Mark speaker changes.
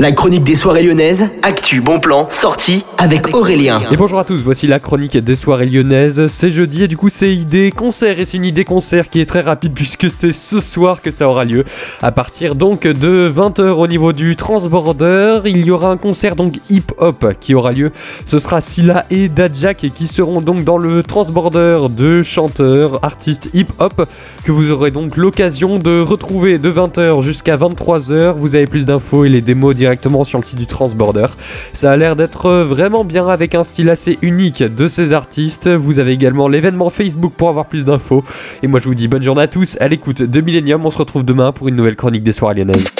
Speaker 1: La chronique des soirées lyonnaises, actu, bon plan, sortie avec Aurélien.
Speaker 2: Et bonjour à tous, voici la chronique des soirées lyonnaises. C'est jeudi et du coup c'est idée concert et c'est une idée concert qui est très rapide puisque c'est ce soir que ça aura lieu. À partir donc de 20h au niveau du Transborder, il y aura un concert donc hip-hop qui aura lieu. Ce sera Silla et Dajak qui seront donc dans le Transborder de chanteurs, artistes hip-hop que vous aurez donc l'occasion de retrouver de 20h jusqu'à 23h. Vous avez plus d'infos et les démos directement directement sur le site du Transborder. Ça a l'air d'être vraiment bien avec un style assez unique de ces artistes. Vous avez également l'événement Facebook pour avoir plus d'infos. Et moi je vous dis bonne journée à tous à l'écoute de Millennium. On se retrouve demain pour une nouvelle chronique des soirées lyonnaises.